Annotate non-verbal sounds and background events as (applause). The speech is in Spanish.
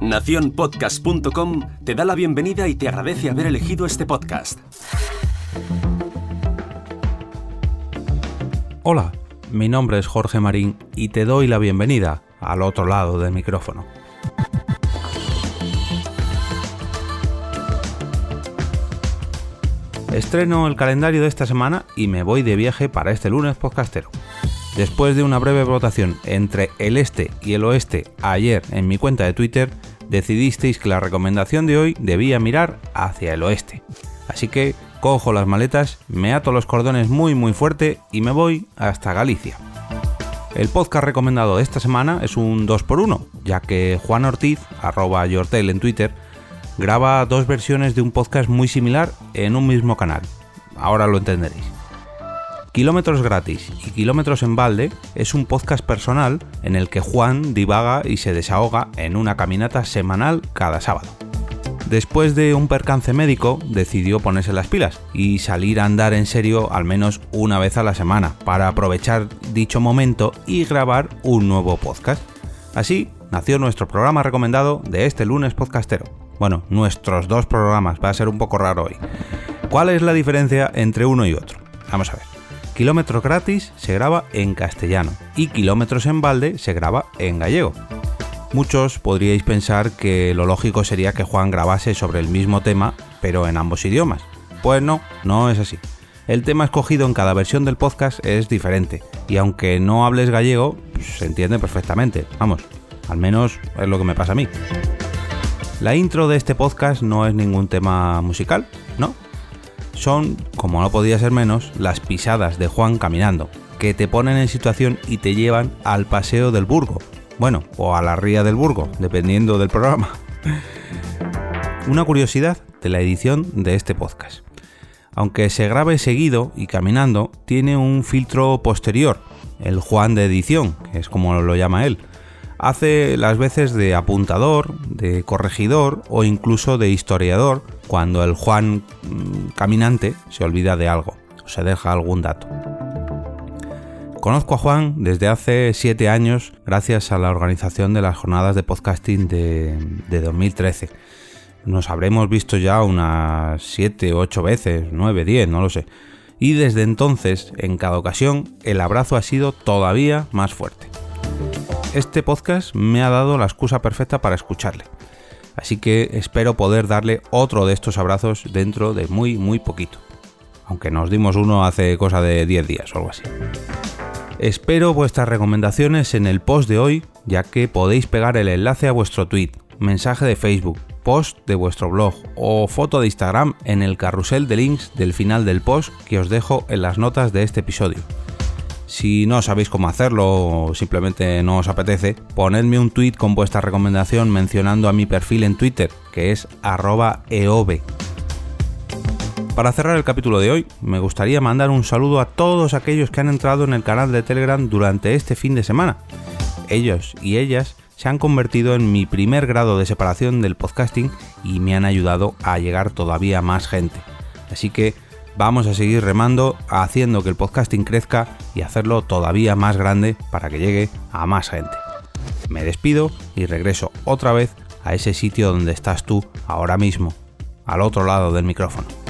Naciónpodcast.com te da la bienvenida y te agradece haber elegido este podcast. Hola, mi nombre es Jorge Marín y te doy la bienvenida al otro lado del micrófono. Estreno el calendario de esta semana y me voy de viaje para este lunes podcastero. Después de una breve votación entre el este y el oeste ayer en mi cuenta de Twitter, decidisteis que la recomendación de hoy debía mirar hacia el oeste. Así que cojo las maletas, me ato los cordones muy muy fuerte y me voy hasta Galicia. El podcast recomendado esta semana es un 2x1, ya que Juan Ortiz, arroba Yortel en Twitter, graba dos versiones de un podcast muy similar en un mismo canal. Ahora lo entenderéis. Kilómetros gratis y Kilómetros en balde es un podcast personal en el que Juan divaga y se desahoga en una caminata semanal cada sábado. Después de un percance médico, decidió ponerse las pilas y salir a andar en serio al menos una vez a la semana para aprovechar dicho momento y grabar un nuevo podcast. Así nació nuestro programa recomendado de este lunes podcastero. Bueno, nuestros dos programas, va a ser un poco raro hoy. ¿Cuál es la diferencia entre uno y otro? Vamos a ver. Kilómetros gratis se graba en castellano y Kilómetros en balde se graba en gallego. Muchos podríais pensar que lo lógico sería que Juan grabase sobre el mismo tema, pero en ambos idiomas. Pues no, no es así. El tema escogido en cada versión del podcast es diferente, y aunque no hables gallego, pues, se entiende perfectamente. Vamos, al menos es lo que me pasa a mí. La intro de este podcast no es ningún tema musical. Son, como no podía ser menos, las pisadas de Juan caminando, que te ponen en situación y te llevan al paseo del Burgo. Bueno, o a la ría del Burgo, dependiendo del programa. (laughs) Una curiosidad de la edición de este podcast. Aunque se grabe seguido y caminando, tiene un filtro posterior, el Juan de edición, que es como lo llama él. Hace las veces de apuntador, de corregidor o incluso de historiador cuando el Juan mm, caminante se olvida de algo o se deja algún dato. Conozco a Juan desde hace 7 años gracias a la organización de las jornadas de podcasting de, 2013. Nos habremos visto ya unas 7, 8 veces, 9, 10, no lo sé. Y desde entonces, en cada ocasión, el abrazo ha sido todavía más fuerte. Este podcast me ha dado la excusa perfecta para escucharle Así que espero poder darle otro de estos abrazos dentro de muy muy poquito. Aunque nos dimos uno hace cosa de 10 días o algo así. Espero vuestras recomendaciones en el post de hoy, ya que podéis pegar el enlace a vuestro tweet, mensaje de Facebook, post de vuestro blog o foto de Instagram en el carrusel de links del final del post que os dejo en las notas de este episodio. Si no sabéis cómo hacerlo o simplemente no os apetece, ponedme un tweet con vuestra recomendación mencionando a mi perfil en Twitter, que es arroba. Para cerrar el capítulo de hoy, me gustaría mandar un saludo a todos aquellos que han entrado en el canal de Telegram durante este fin de semana. Ellos y ellas se han convertido en mi primer grado de separación del podcasting y me han ayudado a llegar todavía más gente. Así que vamos a seguir remando, haciendo que el podcasting crezca y hacerlo todavía más grande para que llegue a más gente. Me despido y regreso otra vez a ese sitio donde estás tú ahora mismo, al otro lado del micrófono.